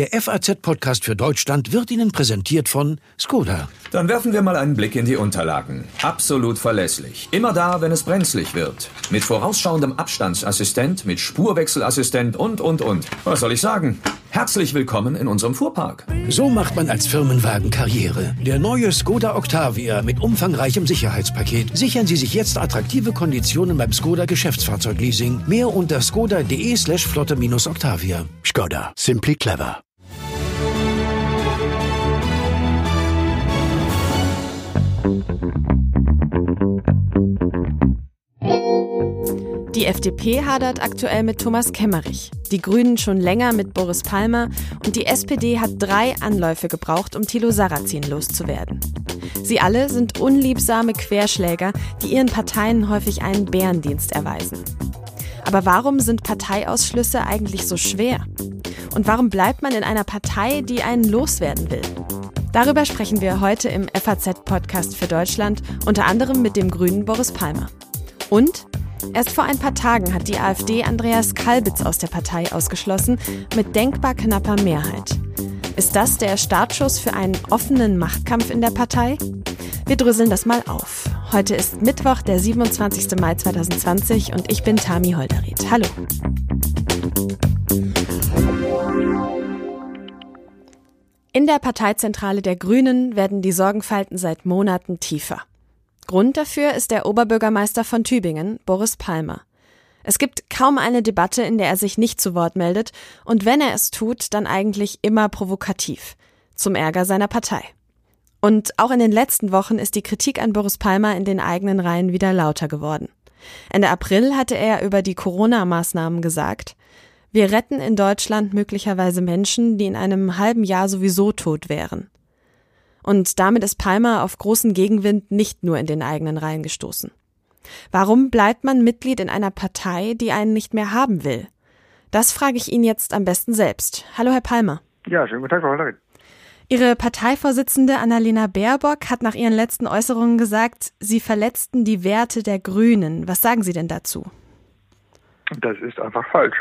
Der FAZ-Podcast für Deutschland wird Ihnen präsentiert von Skoda. Dann werfen wir mal einen Blick in die Unterlagen. Absolut verlässlich. Immer da, wenn es brenzlig wird. Mit vorausschauendem Abstandsassistent, mit Spurwechselassistent und, und, und. Was soll ich sagen? Herzlich willkommen in unserem Fuhrpark. So macht man als Firmenwagen Karriere. Der neue Skoda Octavia mit umfangreichem Sicherheitspaket. Sichern Sie sich jetzt attraktive Konditionen beim Skoda Geschäftsfahrzeugleasing. Mehr unter skoda.de slash flotte-octavia. Skoda. Simply clever. Die FDP hadert aktuell mit Thomas Kemmerich, die Grünen schon länger mit Boris Palmer und die SPD hat drei Anläufe gebraucht, um Thilo Sarrazin loszuwerden. Sie alle sind unliebsame Querschläger, die ihren Parteien häufig einen Bärendienst erweisen. Aber warum sind Parteiausschlüsse eigentlich so schwer? Und warum bleibt man in einer Partei, die einen loswerden will? Darüber sprechen wir heute im FAZ-Podcast für Deutschland, unter anderem mit dem Grünen Boris Palmer. Und Erst vor ein paar Tagen hat die AfD Andreas Kalbitz aus der Partei ausgeschlossen, mit denkbar knapper Mehrheit. Ist das der Startschuss für einen offenen Machtkampf in der Partei? Wir dröseln das mal auf. Heute ist Mittwoch, der 27. Mai 2020 und ich bin Tami Holderried. Hallo. In der Parteizentrale der Grünen werden die Sorgenfalten seit Monaten tiefer. Grund dafür ist der Oberbürgermeister von Tübingen, Boris Palmer. Es gibt kaum eine Debatte, in der er sich nicht zu Wort meldet, und wenn er es tut, dann eigentlich immer provokativ, zum Ärger seiner Partei. Und auch in den letzten Wochen ist die Kritik an Boris Palmer in den eigenen Reihen wieder lauter geworden. Ende April hatte er über die Corona-Maßnahmen gesagt, wir retten in Deutschland möglicherweise Menschen, die in einem halben Jahr sowieso tot wären. Und damit ist Palmer auf großen Gegenwind nicht nur in den eigenen Reihen gestoßen. Warum bleibt man Mitglied in einer Partei, die einen nicht mehr haben will? Das frage ich ihn jetzt am besten selbst. Hallo, Herr Palmer. Ja, schönen guten Tag, Frau Hollerin. Ihre Parteivorsitzende Annalena Baerbock hat nach ihren letzten Äußerungen gesagt, sie verletzten die Werte der Grünen. Was sagen Sie denn dazu? Das ist einfach falsch.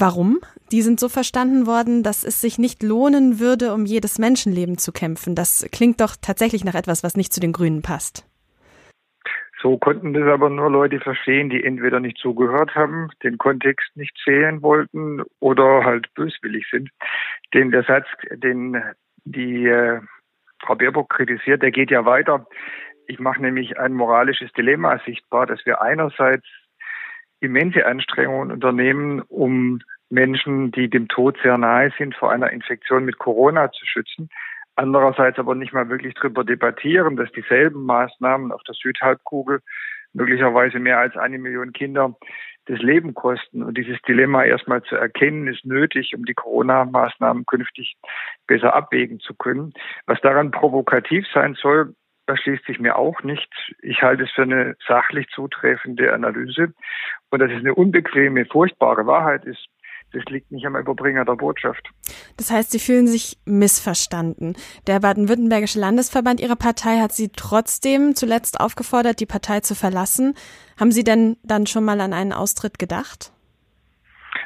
Warum? Die sind so verstanden worden, dass es sich nicht lohnen würde, um jedes Menschenleben zu kämpfen. Das klingt doch tatsächlich nach etwas, was nicht zu den Grünen passt. So konnten das aber nur Leute verstehen, die entweder nicht zugehört haben, den Kontext nicht sehen wollten oder halt böswillig sind. Denn der Satz, den die äh, Frau Baerbock kritisiert, der geht ja weiter. Ich mache nämlich ein moralisches Dilemma sichtbar, dass wir einerseits immense Anstrengungen unternehmen, um Menschen, die dem Tod sehr nahe sind, vor einer Infektion mit Corona zu schützen. Andererseits aber nicht mal wirklich darüber debattieren, dass dieselben Maßnahmen auf der Südhalbkugel möglicherweise mehr als eine Million Kinder das Leben kosten. Und dieses Dilemma erstmal zu erkennen, ist nötig, um die Corona-Maßnahmen künftig besser abwägen zu können. Was daran provokativ sein soll, erschließt sich mir auch nicht. Ich halte es für eine sachlich zutreffende Analyse. Und dass es eine unbequeme, furchtbare Wahrheit ist, das liegt nicht am Überbringer der Botschaft. Das heißt, Sie fühlen sich missverstanden. Der baden-württembergische Landesverband Ihrer Partei hat Sie trotzdem zuletzt aufgefordert, die Partei zu verlassen. Haben Sie denn dann schon mal an einen Austritt gedacht?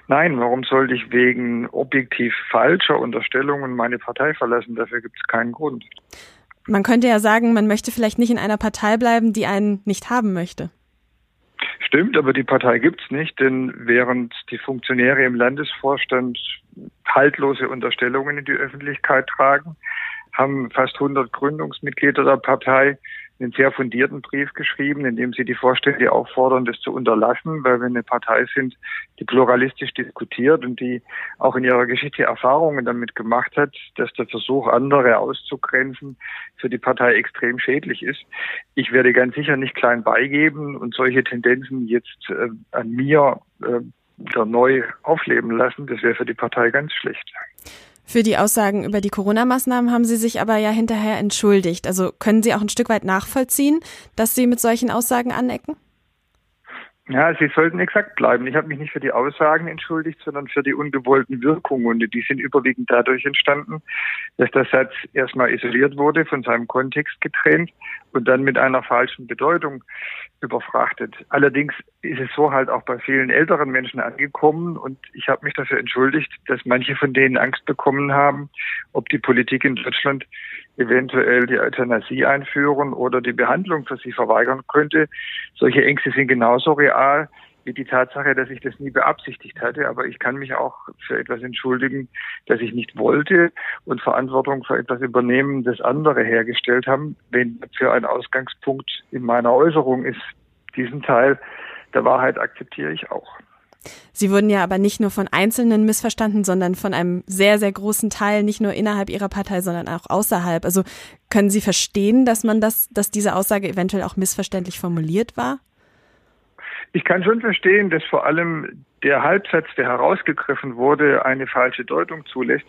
Nein, warum sollte ich wegen objektiv falscher Unterstellungen meine Partei verlassen? Dafür gibt es keinen Grund. Man könnte ja sagen, man möchte vielleicht nicht in einer Partei bleiben, die einen nicht haben möchte. Stimmt, aber die Partei gibt's nicht, denn während die Funktionäre im Landesvorstand haltlose Unterstellungen in die Öffentlichkeit tragen, haben fast 100 Gründungsmitglieder der Partei einen sehr fundierten Brief geschrieben, in dem sie die Vorstände auffordern, das zu unterlassen, weil wir eine Partei sind, die pluralistisch diskutiert und die auch in ihrer Geschichte Erfahrungen damit gemacht hat, dass der Versuch, andere auszugrenzen, für die Partei extrem schädlich ist. Ich werde ganz sicher nicht klein beigeben und solche Tendenzen jetzt äh, an mir äh, wieder neu aufleben lassen. Das wäre für die Partei ganz schlecht. Für die Aussagen über die Corona-Maßnahmen haben Sie sich aber ja hinterher entschuldigt. Also können Sie auch ein Stück weit nachvollziehen, dass Sie mit solchen Aussagen anecken? Ja, Sie sollten exakt bleiben. Ich habe mich nicht für die Aussagen entschuldigt, sondern für die ungewollten Wirkungen. Und die sind überwiegend dadurch entstanden, dass der Satz erstmal isoliert wurde, von seinem Kontext getrennt und dann mit einer falschen Bedeutung überfrachtet. Allerdings ist es so halt auch bei vielen älteren Menschen angekommen und ich habe mich dafür entschuldigt, dass manche von denen Angst bekommen haben, ob die Politik in Deutschland eventuell die Euthanasie einführen oder die Behandlung für sie verweigern könnte. Solche Ängste sind genauso real wie die Tatsache, dass ich das nie beabsichtigt hatte. Aber ich kann mich auch für etwas entschuldigen, das ich nicht wollte und Verantwortung für etwas übernehmen, das andere hergestellt haben, wenn für ein Ausgangspunkt in meiner Äußerung ist. Diesen Teil der Wahrheit akzeptiere ich auch. Sie wurden ja aber nicht nur von Einzelnen missverstanden, sondern von einem sehr, sehr großen Teil, nicht nur innerhalb Ihrer Partei, sondern auch außerhalb. Also können Sie verstehen, dass man das, dass diese Aussage eventuell auch missverständlich formuliert war? Ich kann schon verstehen, dass vor allem der Halbsatz, der herausgegriffen wurde, eine falsche Deutung zulässt.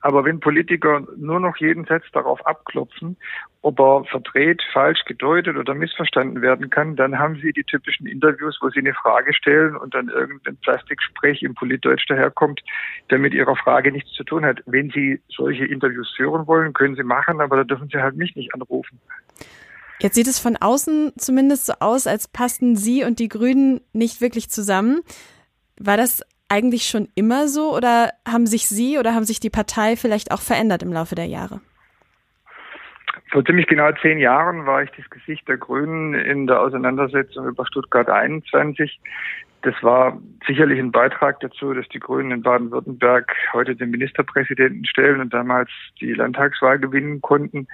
Aber wenn Politiker nur noch jeden Satz darauf abklopfen, ob er verdreht, falsch gedeutet oder missverstanden werden kann, dann haben sie die typischen Interviews, wo sie eine Frage stellen und dann irgendein Plastiksprech im Politdeutsch daherkommt, der mit ihrer Frage nichts zu tun hat. Wenn sie solche Interviews führen wollen, können sie machen, aber da dürfen sie halt mich nicht anrufen. Jetzt sieht es von außen zumindest so aus, als passten Sie und die Grünen nicht wirklich zusammen. War das eigentlich schon immer so oder haben sich Sie oder haben sich die Partei vielleicht auch verändert im Laufe der Jahre? Vor ziemlich genau zehn Jahren war ich das Gesicht der Grünen in der Auseinandersetzung über Stuttgart 21. Das war sicherlich ein Beitrag dazu, dass die Grünen in Baden-Württemberg heute den Ministerpräsidenten stellen und damals die Landtagswahl gewinnen konnten.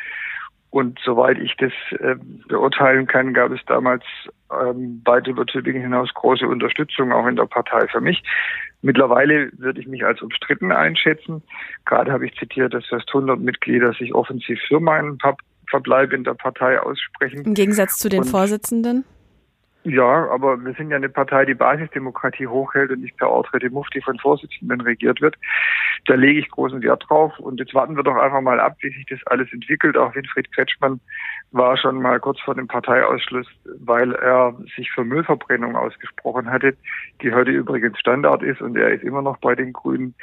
Und soweit ich das äh, beurteilen kann, gab es damals ähm, weit über Tübingen hinaus große Unterstützung auch in der Partei für mich. Mittlerweile würde ich mich als umstritten einschätzen. Gerade habe ich zitiert, dass fast 100 Mitglieder sich offensiv für meinen Verbleib in der Partei aussprechen. Im Gegensatz zu den Und Vorsitzenden? Ja, aber wir sind ja eine Partei, die Basisdemokratie hochhält und nicht per de Mufti von Vorsitzenden regiert wird. Da lege ich großen Wert drauf. Und jetzt warten wir doch einfach mal ab, wie sich das alles entwickelt. Auch Winfried Kretschmann war schon mal kurz vor dem Parteiausschluss, weil er sich für Müllverbrennung ausgesprochen hatte, die heute übrigens Standard ist und er ist immer noch bei den Grünen.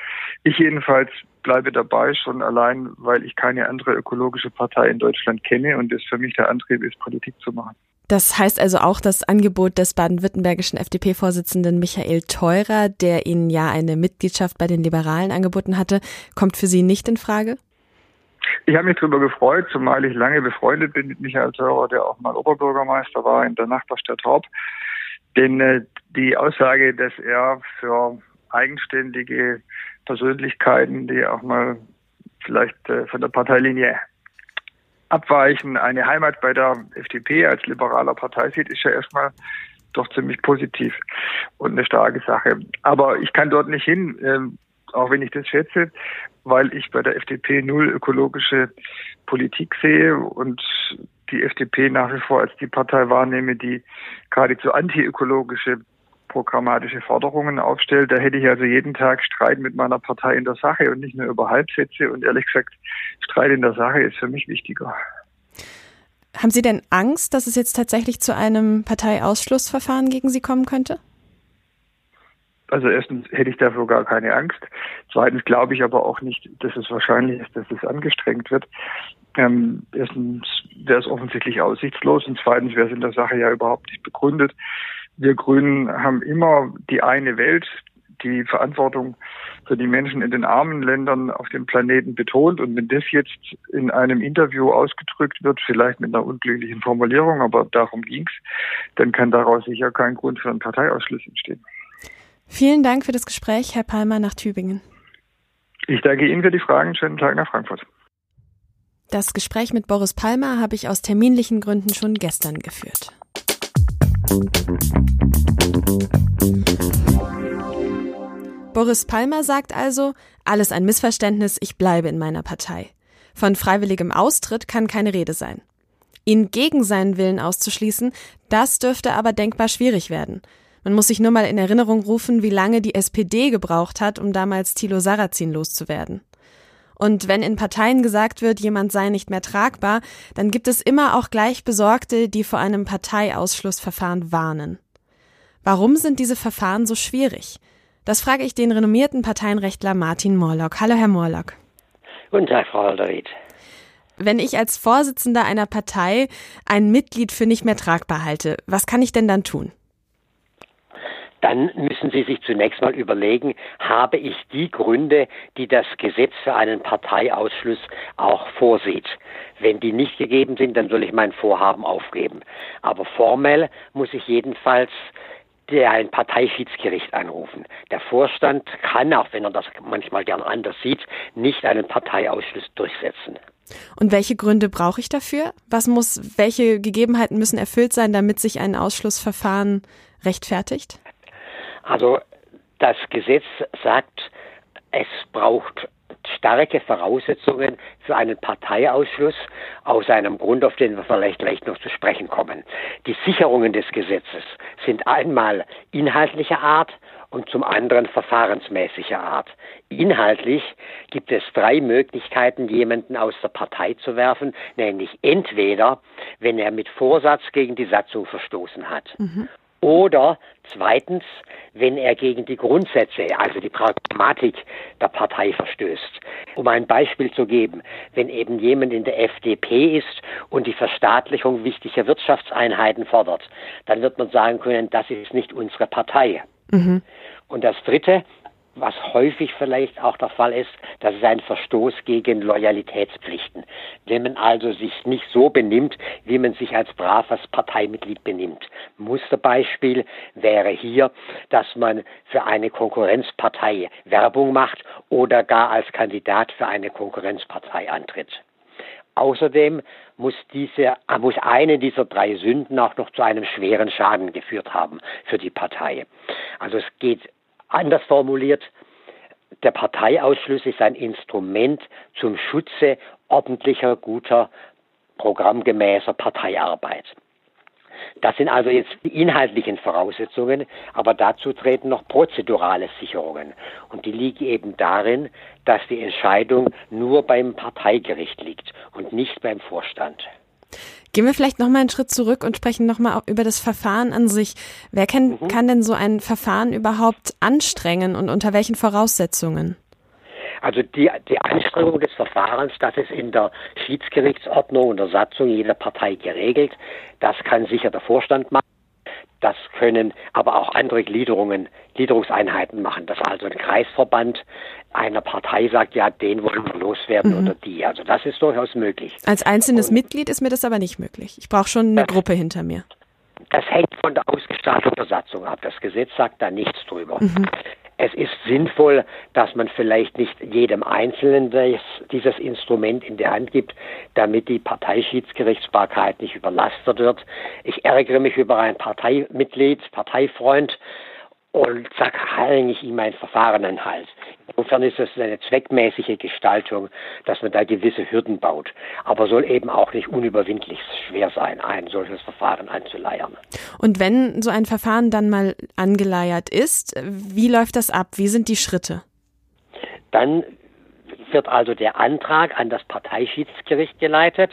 Ich jedenfalls bleibe dabei, schon allein, weil ich keine andere ökologische Partei in Deutschland kenne und es für mich der Antrieb ist, Politik zu machen. Das heißt also auch, das Angebot des baden-württembergischen FDP-Vorsitzenden Michael Theurer, der Ihnen ja eine Mitgliedschaft bei den Liberalen angeboten hatte, kommt für Sie nicht in Frage? Ich habe mich darüber gefreut, zumal ich lange befreundet bin mit Michael Theurer, der auch mal Oberbürgermeister war in der Nachbarstadt Horb. Denn äh, die Aussage, dass er für eigenständige Persönlichkeiten, die auch mal vielleicht äh, von der Parteilinie abweichen, eine Heimat bei der FDP als liberaler Partei sieht, ist ja erstmal doch ziemlich positiv und eine starke Sache. Aber ich kann dort nicht hin, ähm, auch wenn ich das schätze, weil ich bei der FDP null ökologische Politik sehe und die FDP nach wie vor als die Partei wahrnehme, die geradezu antiökologische programmatische Forderungen aufstellt. Da hätte ich also jeden Tag Streit mit meiner Partei in der Sache und nicht nur über Halbsätze. Und ehrlich gesagt, Streit in der Sache ist für mich wichtiger. Haben Sie denn Angst, dass es jetzt tatsächlich zu einem Parteiausschlussverfahren gegen Sie kommen könnte? Also erstens hätte ich dafür gar keine Angst. Zweitens glaube ich aber auch nicht, dass es wahrscheinlich ist, dass es angestrengt wird. Ähm, erstens wäre es offensichtlich aussichtslos und zweitens wäre es in der Sache ja überhaupt nicht begründet. Wir Grünen haben immer die eine Welt, die Verantwortung für die Menschen in den armen Ländern auf dem Planeten betont. Und wenn das jetzt in einem Interview ausgedrückt wird, vielleicht mit einer unglücklichen Formulierung, aber darum ging's, dann kann daraus sicher kein Grund für einen Parteiausschluss entstehen. Vielen Dank für das Gespräch, Herr Palmer nach Tübingen. Ich danke Ihnen für die Fragen. Schönen Tag nach Frankfurt. Das Gespräch mit Boris Palmer habe ich aus terminlichen Gründen schon gestern geführt. Boris Palmer sagt also, alles ein Missverständnis, ich bleibe in meiner Partei. Von freiwilligem Austritt kann keine Rede sein. Ihn gegen seinen Willen auszuschließen, das dürfte aber denkbar schwierig werden. Man muss sich nur mal in Erinnerung rufen, wie lange die SPD gebraucht hat, um damals Thilo Sarrazin loszuwerden. Und wenn in Parteien gesagt wird, jemand sei nicht mehr tragbar, dann gibt es immer auch gleich Besorgte, die vor einem Parteiausschlussverfahren warnen. Warum sind diese Verfahren so schwierig? Das frage ich den renommierten Parteienrechtler Martin Morlock. Hallo, Herr Morlock. Guten Tag, Frau Alderit. Wenn ich als Vorsitzender einer Partei ein Mitglied für nicht mehr tragbar halte, was kann ich denn dann tun? Dann müssen Sie sich zunächst mal überlegen, habe ich die Gründe, die das Gesetz für einen Parteiausschluss auch vorsieht. Wenn die nicht gegeben sind, dann soll ich mein Vorhaben aufgeben. Aber formell muss ich jedenfalls ein Parteischiedsgericht anrufen. Der Vorstand kann, auch wenn er das manchmal gern anders sieht, nicht einen Parteiausschluss durchsetzen. Und welche Gründe brauche ich dafür? Was muss, welche Gegebenheiten müssen erfüllt sein, damit sich ein Ausschlussverfahren rechtfertigt? Also das Gesetz sagt, es braucht starke Voraussetzungen für einen Parteiausschluss aus einem Grund, auf den wir vielleicht gleich noch zu sprechen kommen. Die Sicherungen des Gesetzes sind einmal inhaltlicher Art und zum anderen verfahrensmäßiger Art. Inhaltlich gibt es drei Möglichkeiten, jemanden aus der Partei zu werfen, nämlich entweder, wenn er mit Vorsatz gegen die Satzung verstoßen hat, mhm. Oder zweitens, wenn er gegen die Grundsätze, also die Pragmatik der Partei verstößt. Um ein Beispiel zu geben, wenn eben jemand in der FDP ist und die Verstaatlichung wichtiger Wirtschaftseinheiten fordert, dann wird man sagen können, das ist nicht unsere Partei. Mhm. Und das Dritte, was häufig vielleicht auch der Fall ist, das ist ein Verstoß gegen Loyalitätspflichten. Wenn man also sich nicht so benimmt, wie man sich als braves Parteimitglied benimmt. Musterbeispiel wäre hier, dass man für eine Konkurrenzpartei Werbung macht oder gar als Kandidat für eine Konkurrenzpartei antritt. Außerdem muss, diese, muss eine dieser drei Sünden auch noch zu einem schweren Schaden geführt haben für die Partei. Also es geht Anders formuliert, der Parteiausschluss ist ein Instrument zum Schutze ordentlicher, guter, programmgemäßer Parteiarbeit. Das sind also jetzt die inhaltlichen Voraussetzungen, aber dazu treten noch prozedurale Sicherungen. Und die liegen eben darin, dass die Entscheidung nur beim Parteigericht liegt und nicht beim Vorstand. Gehen wir vielleicht noch mal einen Schritt zurück und sprechen noch mal über das Verfahren an sich. Wer kann, mhm. kann denn so ein Verfahren überhaupt anstrengen und unter welchen Voraussetzungen? Also die, die Anstrengung des Verfahrens, das ist in der Schiedsgerichtsordnung und der Satzung jeder Partei geregelt. Das kann sicher der Vorstand machen. Das können aber auch andere Gliederungen, Gliederungseinheiten machen, dass also ein Kreisverband einer Partei sagt, ja, den wollen wir loswerden mhm. oder die. Also das ist durchaus möglich. Als einzelnes Und Mitglied ist mir das aber nicht möglich. Ich brauche schon eine Gruppe hinter mir. Das hängt von der Ausgestaltung der Satzung ab. Das Gesetz sagt da nichts drüber. Mhm. Es ist sinnvoll, dass man vielleicht nicht jedem Einzelnen des, dieses Instrument in die Hand gibt, damit die Parteischiedsgerichtsbarkeit nicht überlastet wird. Ich ärgere mich über ein Parteimitglied, Parteifreund, und zack, hänge ich ihm ein Verfahren an den Hals. Insofern ist es eine zweckmäßige Gestaltung, dass man da gewisse Hürden baut. Aber soll eben auch nicht unüberwindlich schwer sein, ein solches Verfahren anzuleiern. Und wenn so ein Verfahren dann mal angeleiert ist, wie läuft das ab? Wie sind die Schritte? Dann wird also der Antrag an das Parteischiedsgericht geleitet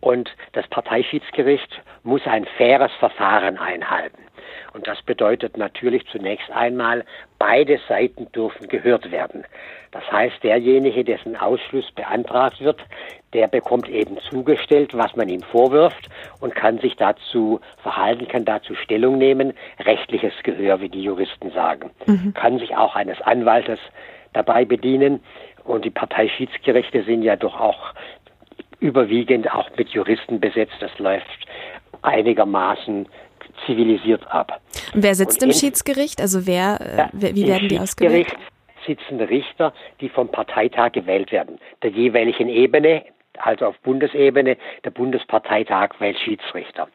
und das Parteischiedsgericht muss ein faires Verfahren einhalten. Und das bedeutet natürlich zunächst einmal, beide Seiten dürfen gehört werden. Das heißt, derjenige, dessen Ausschluss beantragt wird, der bekommt eben zugestellt, was man ihm vorwirft und kann sich dazu verhalten, kann dazu Stellung nehmen, rechtliches Gehör, wie die Juristen sagen, mhm. kann sich auch eines Anwaltes dabei bedienen. Und die Parteischiedsgerichte sind ja doch auch überwiegend auch mit Juristen besetzt. Das läuft einigermaßen zivilisiert ab. Wer sitzt und im Schiedsgericht? Also wer, äh, ja, wie werden die ausgewählt? sitzen Richter, die vom Parteitag gewählt werden, der jeweiligen Ebene, also auf Bundesebene, der Bundesparteitag wählt Schiedsrichter.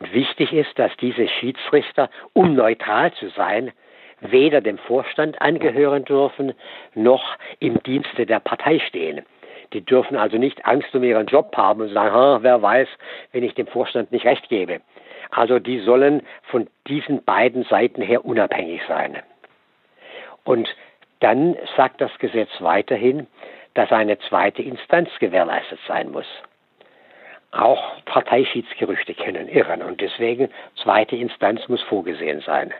Und wichtig ist, dass diese Schiedsrichter, um neutral zu sein, weder dem Vorstand angehören dürfen, noch im Dienste der Partei stehen. Die dürfen also nicht Angst um ihren Job haben und sagen, wer weiß, wenn ich dem Vorstand nicht recht gebe. Also die sollen von diesen beiden Seiten her unabhängig sein. Und dann sagt das Gesetz weiterhin, dass eine zweite Instanz gewährleistet sein muss. auch Parteischiedsgerüchte können irren. Und deswegen, zweite Instanz muss vorgesehen sein.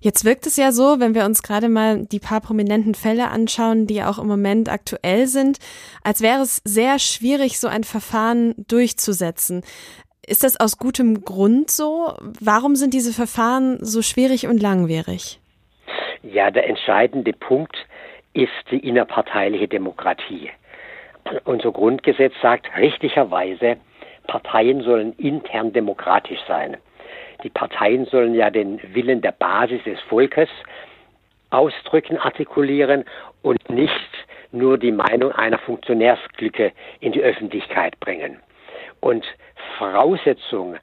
Jetzt wirkt es ja so, wenn wir uns gerade mal die paar prominenten Fälle anschauen, die auch im Moment aktuell sind, als wäre es sehr schwierig, so ein Verfahren durchzusetzen. Ist das aus gutem Grund so? Warum sind diese Verfahren so schwierig und langwierig? Ja, der entscheidende Punkt ist die innerparteiliche Demokratie. Unser Grundgesetz sagt richtigerweise, Parteien sollen intern demokratisch sein. Die Parteien sollen ja den Willen der Basis des Volkes ausdrücken, artikulieren und nicht nur die Meinung einer Funktionärsklicke in die Öffentlichkeit bringen. Und Voraussetzung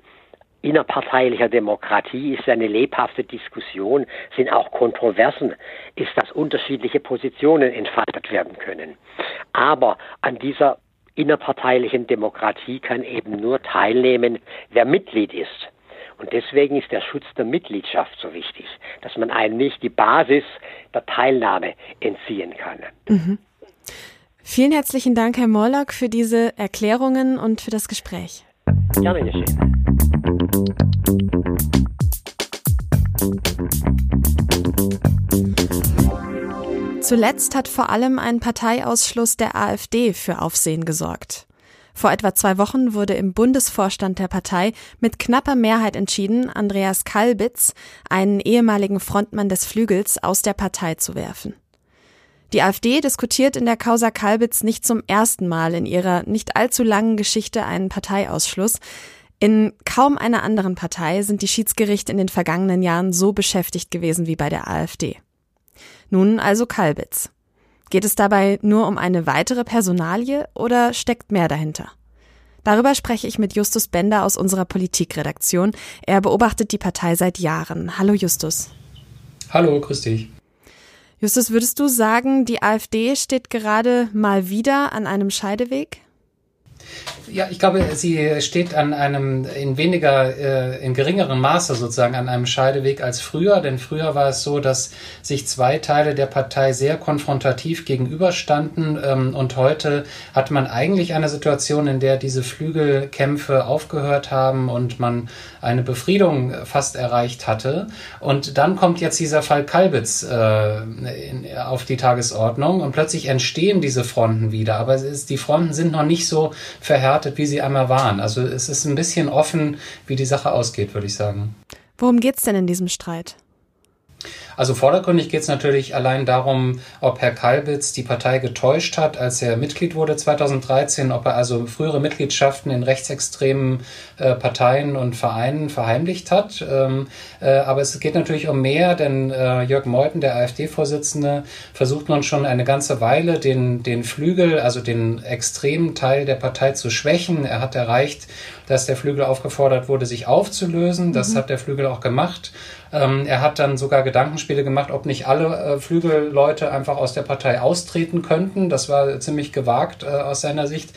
innerparteilicher Demokratie ist eine lebhafte Diskussion, sind auch Kontroversen, ist, dass unterschiedliche Positionen entfaltet werden können. Aber an dieser innerparteilichen Demokratie kann eben nur teilnehmen, wer Mitglied ist. Und deswegen ist der Schutz der Mitgliedschaft so wichtig, dass man einem nicht die Basis der Teilnahme entziehen kann. Mhm. Vielen herzlichen Dank, Herr Morlock, für diese Erklärungen und für das Gespräch. Gerne geschehen. Zuletzt hat vor allem ein Parteiausschluss der AfD für Aufsehen gesorgt. Vor etwa zwei Wochen wurde im Bundesvorstand der Partei mit knapper Mehrheit entschieden, Andreas Kalbitz, einen ehemaligen Frontmann des Flügels, aus der Partei zu werfen. Die AfD diskutiert in der Causa Kalbitz nicht zum ersten Mal in ihrer nicht allzu langen Geschichte einen Parteiausschluss. In kaum einer anderen Partei sind die Schiedsgerichte in den vergangenen Jahren so beschäftigt gewesen wie bei der AfD. Nun also Kalbitz. Geht es dabei nur um eine weitere Personalie oder steckt mehr dahinter? Darüber spreche ich mit Justus Bender aus unserer Politikredaktion. Er beobachtet die Partei seit Jahren. Hallo Justus. Hallo, grüß dich. Justus, würdest du sagen, die AfD steht gerade mal wieder an einem Scheideweg? Ja, ich glaube, sie steht an einem in weniger, äh, in geringerem Maße sozusagen an einem Scheideweg als früher, denn früher war es so, dass sich zwei Teile der Partei sehr konfrontativ gegenüberstanden ähm, und heute hat man eigentlich eine Situation, in der diese Flügelkämpfe aufgehört haben und man eine Befriedung fast erreicht hatte. Und dann kommt jetzt dieser Fall Kalbitz äh, in, auf die Tagesordnung und plötzlich entstehen diese Fronten wieder, aber ist, die Fronten sind noch nicht so verhärtet, wie sie einmal waren. Also es ist ein bisschen offen, wie die Sache ausgeht, würde ich sagen. Worum geht es denn in diesem Streit? Also vordergründig geht es natürlich allein darum, ob Herr Kalbitz die Partei getäuscht hat, als er Mitglied wurde 2013, ob er also frühere Mitgliedschaften in rechtsextremen äh, Parteien und Vereinen verheimlicht hat. Ähm, äh, aber es geht natürlich um mehr, denn äh, Jörg Meuthen, der AfD-Vorsitzende, versucht nun schon eine ganze Weile, den, den Flügel, also den extremen Teil der Partei zu schwächen. Er hat erreicht, dass der Flügel aufgefordert wurde, sich aufzulösen. Das mhm. hat der Flügel auch gemacht. Ähm, er hat dann sogar Gedankenspiele gemacht, ob nicht alle äh, Flügelleute einfach aus der Partei austreten könnten. Das war ziemlich gewagt äh, aus seiner Sicht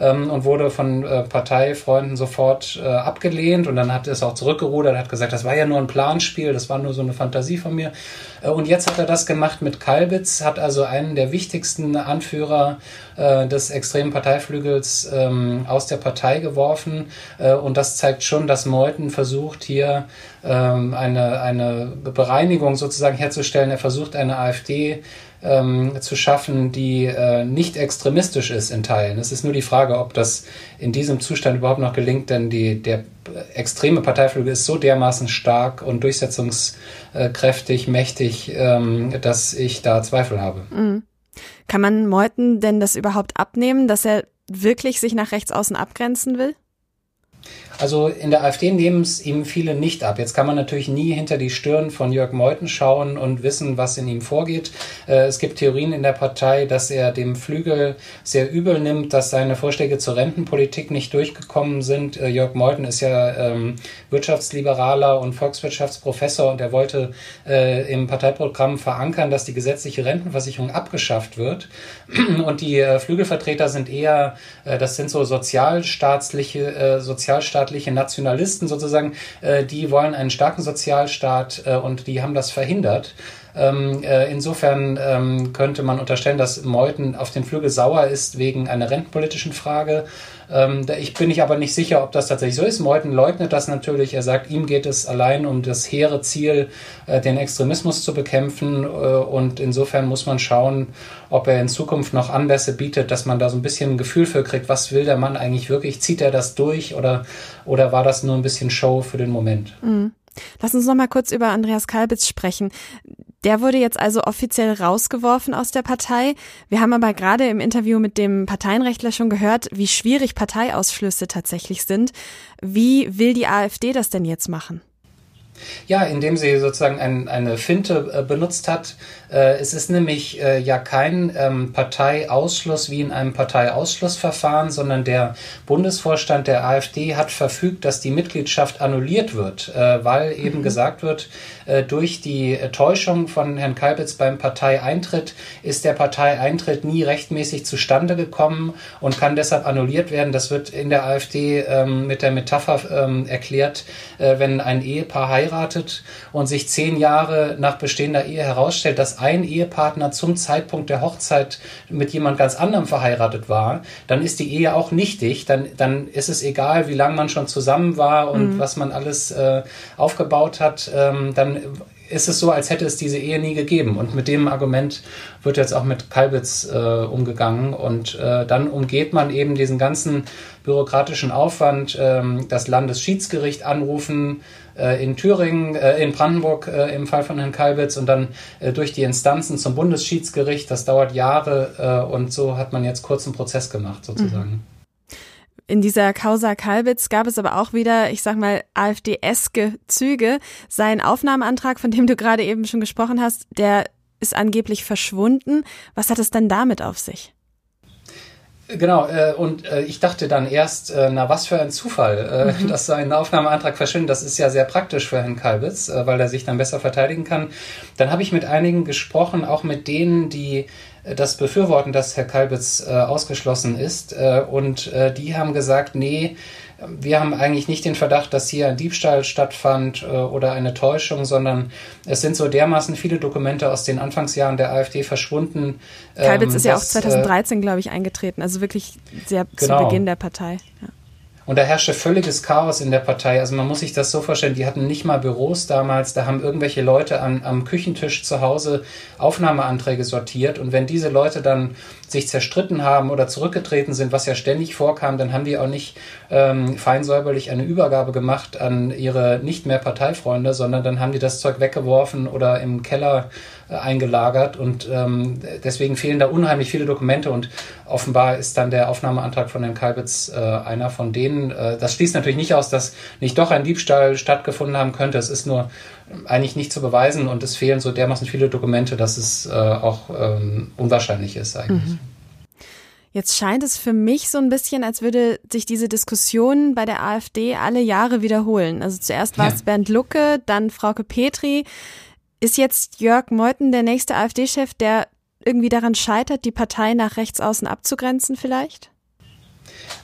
ähm, und wurde von äh, Parteifreunden sofort äh, abgelehnt. Und dann hat er es auch zurückgerudert, hat gesagt, das war ja nur ein Planspiel, das war nur so eine Fantasie von mir. Äh, und jetzt hat er das gemacht mit Kalbitz, hat also einen der wichtigsten Anführer äh, des extremen Parteiflügels ähm, aus der Partei geworfen. Und das zeigt schon, dass Meuthen versucht, hier ähm, eine, eine Bereinigung sozusagen herzustellen. Er versucht eine AfD ähm, zu schaffen, die äh, nicht extremistisch ist in Teilen. Es ist nur die Frage, ob das in diesem Zustand überhaupt noch gelingt, denn die, der extreme Parteiflügel ist so dermaßen stark und durchsetzungskräftig, mächtig, ähm, dass ich da Zweifel habe. Mhm. Kann man Meuthen denn das überhaupt abnehmen, dass er wirklich sich nach rechts außen abgrenzen will? Also in der AfD nehmen es ihm viele nicht ab. Jetzt kann man natürlich nie hinter die Stirn von Jörg Meuthen schauen und wissen, was in ihm vorgeht. Äh, es gibt Theorien in der Partei, dass er dem Flügel sehr übel nimmt, dass seine Vorschläge zur Rentenpolitik nicht durchgekommen sind. Äh, Jörg Meuthen ist ja ähm, Wirtschaftsliberaler und Volkswirtschaftsprofessor und er wollte äh, im Parteiprogramm verankern, dass die gesetzliche Rentenversicherung abgeschafft wird. Und die Flügelvertreter sind eher, das sind so sozialstaatliche, sozialstaatliche sozialstaatliche Nationalisten sozusagen, äh, die wollen einen starken Sozialstaat äh, und die haben das verhindert. Ähm, äh, insofern ähm, könnte man unterstellen, dass Meuthen auf den Flügel sauer ist wegen einer rentenpolitischen Frage. Ähm, ich bin ich aber nicht sicher, ob das tatsächlich so ist. Meuthen leugnet das natürlich. Er sagt, ihm geht es allein um das hehre Ziel, äh, den Extremismus zu bekämpfen. Äh, und insofern muss man schauen, ob er in Zukunft noch Anlässe bietet, dass man da so ein bisschen ein Gefühl für kriegt, was will der Mann eigentlich wirklich? Zieht er das durch oder, oder war das nur ein bisschen Show für den Moment? Mhm. Lass uns noch mal kurz über Andreas Kalbitz sprechen. Der wurde jetzt also offiziell rausgeworfen aus der Partei. Wir haben aber gerade im Interview mit dem Parteienrechtler schon gehört, wie schwierig Parteiausschlüsse tatsächlich sind. Wie will die AfD das denn jetzt machen? Ja, indem sie sozusagen ein, eine Finte äh, benutzt hat. Äh, es ist nämlich äh, ja kein ähm, Parteiausschluss wie in einem Parteiausschlussverfahren, sondern der Bundesvorstand der AfD hat verfügt, dass die Mitgliedschaft annulliert wird, weil eben mhm. gesagt wird, durch die Täuschung von Herrn Kalbitz beim Parteieintritt ist der Parteieintritt nie rechtmäßig zustande gekommen und kann deshalb annulliert werden. Das wird in der AfD ähm, mit der Metapher ähm, erklärt, wenn ein Ehepaar heiratet und sich zehn Jahre nach bestehender Ehe herausstellt, dass ein Ehepartner zum Zeitpunkt der Hochzeit mit jemand ganz anderem verheiratet war, dann ist die Ehe auch nichtig. Dann, dann ist es egal, wie lange man schon zusammen war und mhm. was man alles äh, aufgebaut hat. Ähm, dann ist es so, als hätte es diese Ehe nie gegeben. Und mit dem Argument wird jetzt auch mit Kalbitz äh, umgegangen. Und äh, dann umgeht man eben diesen ganzen bürokratischen Aufwand, ähm, das Landesschiedsgericht anrufen äh, in Thüringen, äh, in Brandenburg äh, im Fall von Herrn Kalbitz und dann äh, durch die Instanzen zum Bundesschiedsgericht. Das dauert Jahre und so hat man jetzt kurz einen Prozess gemacht sozusagen. Mhm. In dieser Causa Kalbitz gab es aber auch wieder, ich sag mal, AfD-eske Züge. Sein Aufnahmeantrag, von dem du gerade eben schon gesprochen hast, der ist angeblich verschwunden. Was hat es denn damit auf sich? Genau, äh, und äh, ich dachte dann erst, äh, na was für ein Zufall, äh, mhm. dass sein Aufnahmeantrag verschwindet. Das ist ja sehr praktisch für Herrn Kalbitz, äh, weil er sich dann besser verteidigen kann. Dann habe ich mit einigen gesprochen, auch mit denen, die äh, das befürworten, dass Herr Kalbitz äh, ausgeschlossen ist. Äh, und äh, die haben gesagt, nee, wir haben eigentlich nicht den Verdacht, dass hier ein Diebstahl stattfand äh, oder eine Täuschung, sondern es sind so dermaßen viele Dokumente aus den Anfangsjahren der AfD verschwunden. Kalbitz ähm, ist ja auch 2013, äh, glaube ich, eingetreten, also wirklich sehr genau. zu Beginn der Partei. Ja. Und da herrschte völliges Chaos in der Partei. Also man muss sich das so vorstellen, die hatten nicht mal Büros damals, da haben irgendwelche Leute an, am Küchentisch zu Hause Aufnahmeanträge sortiert. Und wenn diese Leute dann sich zerstritten haben oder zurückgetreten sind, was ja ständig vorkam, dann haben die auch nicht ähm, feinsäuberlich eine Übergabe gemacht an ihre nicht mehr Parteifreunde, sondern dann haben die das Zeug weggeworfen oder im Keller eingelagert und ähm, deswegen fehlen da unheimlich viele Dokumente und offenbar ist dann der Aufnahmeantrag von Herrn Kalbitz äh, einer von denen. Äh, das schließt natürlich nicht aus, dass nicht doch ein Diebstahl stattgefunden haben könnte. Es ist nur eigentlich nicht zu beweisen und es fehlen so dermaßen viele Dokumente, dass es äh, auch ähm, unwahrscheinlich ist eigentlich. Mhm. Jetzt scheint es für mich so ein bisschen, als würde sich diese Diskussion bei der AfD alle Jahre wiederholen. Also zuerst war ja. es Bernd Lucke, dann Frauke Petri. Ist jetzt Jörg Meuthen der nächste AfD-Chef, der irgendwie daran scheitert, die Partei nach rechts außen abzugrenzen vielleicht?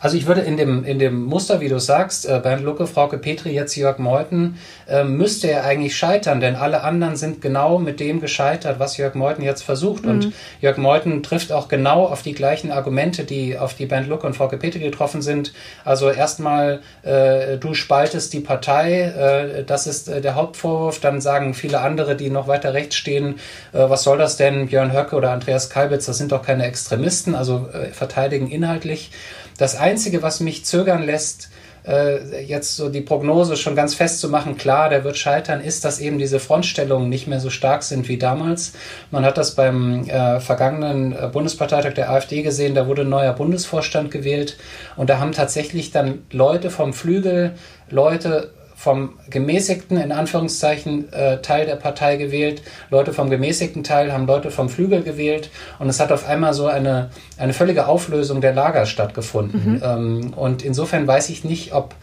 Also ich würde in dem, in dem Muster, wie du sagst, äh, Bernd Lucke, Frauke Petri, jetzt Jörg Meuthen, äh, müsste er eigentlich scheitern, denn alle anderen sind genau mit dem gescheitert, was Jörg Meuthen jetzt versucht. Mhm. Und Jörg Meuthen trifft auch genau auf die gleichen Argumente, die auf die Bernd Lucke und Frauke Petri getroffen sind. Also erstmal, äh, du spaltest die Partei, äh, das ist äh, der Hauptvorwurf. Dann sagen viele andere, die noch weiter rechts stehen, äh, was soll das denn, Björn Höcke oder Andreas Kalbitz, das sind doch keine Extremisten, also äh, verteidigen inhaltlich. Das Einzige, was mich zögern lässt, äh, jetzt so die Prognose schon ganz festzumachen, klar, der wird scheitern, ist, dass eben diese Frontstellungen nicht mehr so stark sind wie damals. Man hat das beim äh, vergangenen äh, Bundesparteitag der AfD gesehen, da wurde ein neuer Bundesvorstand gewählt und da haben tatsächlich dann Leute vom Flügel, Leute vom gemäßigten, in Anführungszeichen, äh, Teil der Partei gewählt. Leute vom gemäßigten Teil haben Leute vom Flügel gewählt. Und es hat auf einmal so eine, eine völlige Auflösung der Lager stattgefunden. Mhm. Ähm, und insofern weiß ich nicht, ob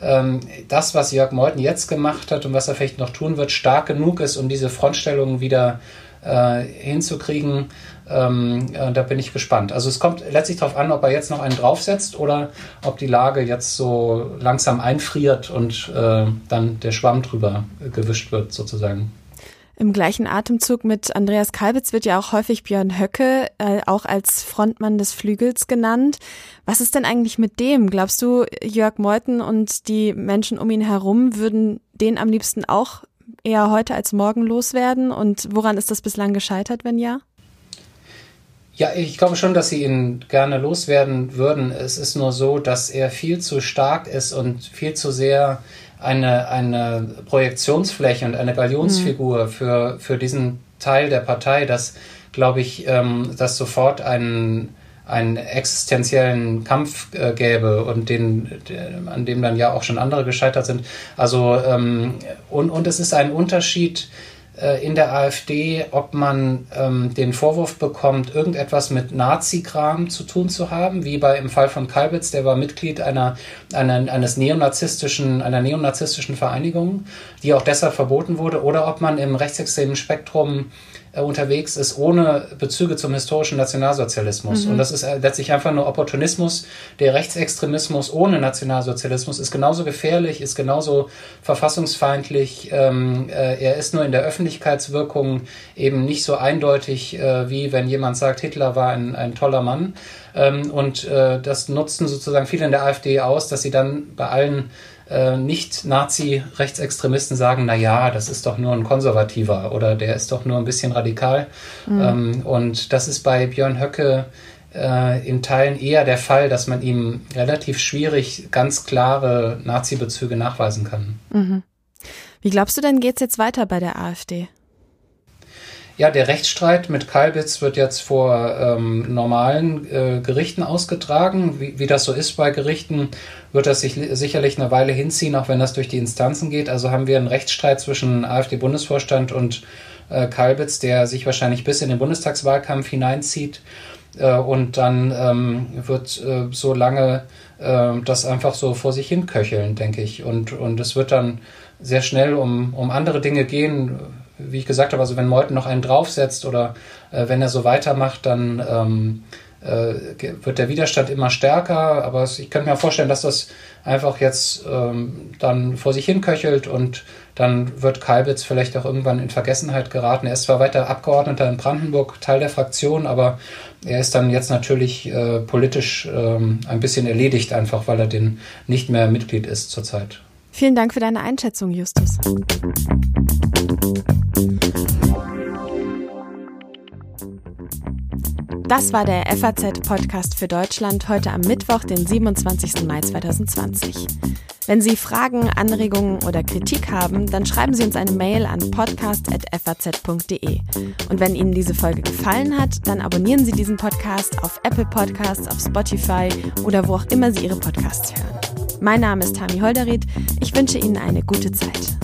ähm, das, was Jörg Meuthen jetzt gemacht hat und was er vielleicht noch tun wird, stark genug ist, um diese Frontstellungen wieder äh, hinzukriegen. Ähm, äh, da bin ich gespannt. Also es kommt letztlich darauf an, ob er jetzt noch einen draufsetzt oder ob die Lage jetzt so langsam einfriert und äh, dann der Schwamm drüber gewischt wird sozusagen. Im gleichen Atemzug mit Andreas Kalbitz wird ja auch häufig Björn Höcke äh, auch als Frontmann des Flügels genannt. Was ist denn eigentlich mit dem? Glaubst du, Jörg Meuthen und die Menschen um ihn herum würden den am liebsten auch eher heute als morgen loswerden? Und woran ist das bislang gescheitert, wenn ja? Ja, ich glaube schon, dass sie ihn gerne loswerden würden. Es ist nur so, dass er viel zu stark ist und viel zu sehr eine, eine Projektionsfläche und eine Galionsfigur mhm. für, für diesen Teil der Partei, dass, glaube ich, ähm, das sofort einen, einen existenziellen Kampf äh, gäbe und den, der, an dem dann ja auch schon andere gescheitert sind. Also ähm, und, und es ist ein Unterschied, äh, in der AfD, ob man ähm, den Vorwurf bekommt, irgendetwas mit Nazi-Kram zu tun zu haben, wie bei im Fall von Kalbitz, der war Mitglied einer, einer, eines neonazistischen, einer neonazistischen Vereinigung, die auch deshalb verboten wurde, oder ob man im rechtsextremen Spektrum unterwegs ist, ohne Bezüge zum historischen Nationalsozialismus. Mhm. Und das ist äh, letztlich einfach nur Opportunismus. Der Rechtsextremismus ohne Nationalsozialismus ist genauso gefährlich, ist genauso verfassungsfeindlich. Ähm, äh, er ist nur in der Öffentlichkeitswirkung eben nicht so eindeutig, äh, wie wenn jemand sagt, Hitler war ein, ein toller Mann. Ähm, und äh, das nutzen sozusagen viele in der AfD aus, dass sie dann bei allen äh, Nicht-Nazi-Rechtsextremisten sagen, na ja, das ist doch nur ein Konservativer oder der ist doch nur ein bisschen radikal. Mhm. Ähm, und das ist bei Björn Höcke äh, in Teilen eher der Fall, dass man ihm relativ schwierig ganz klare Nazi-Bezüge nachweisen kann. Mhm. Wie glaubst du denn, geht es jetzt weiter bei der AfD? Ja, der Rechtsstreit mit Kalbitz wird jetzt vor ähm, normalen äh, Gerichten ausgetragen. Wie, wie, das so ist bei Gerichten, wird das sich sicherlich eine Weile hinziehen, auch wenn das durch die Instanzen geht. Also haben wir einen Rechtsstreit zwischen AfD-Bundesvorstand und äh, Kalbitz, der sich wahrscheinlich bis in den Bundestagswahlkampf hineinzieht. Äh, und dann ähm, wird äh, so lange äh, das einfach so vor sich hin köcheln, denke ich. Und, und es wird dann sehr schnell um, um andere Dinge gehen wie ich gesagt habe, also wenn Meuthen noch einen draufsetzt oder äh, wenn er so weitermacht, dann ähm, äh, wird der Widerstand immer stärker. Aber ich könnte mir vorstellen, dass das einfach jetzt ähm, dann vor sich hin köchelt und dann wird Kalbitz vielleicht auch irgendwann in Vergessenheit geraten. Er ist zwar weiter Abgeordneter in Brandenburg, Teil der Fraktion, aber er ist dann jetzt natürlich äh, politisch ähm, ein bisschen erledigt, einfach weil er den nicht mehr Mitglied ist zurzeit. Vielen Dank für deine Einschätzung, Justus. Das war der FAZ-Podcast für Deutschland heute am Mittwoch, den 27. Mai 2020. Wenn Sie Fragen, Anregungen oder Kritik haben, dann schreiben Sie uns eine Mail an podcast.faz.de. Und wenn Ihnen diese Folge gefallen hat, dann abonnieren Sie diesen Podcast auf Apple Podcasts, auf Spotify oder wo auch immer Sie Ihre Podcasts hören. Mein Name ist Tami Holderried. Ich wünsche Ihnen eine gute Zeit.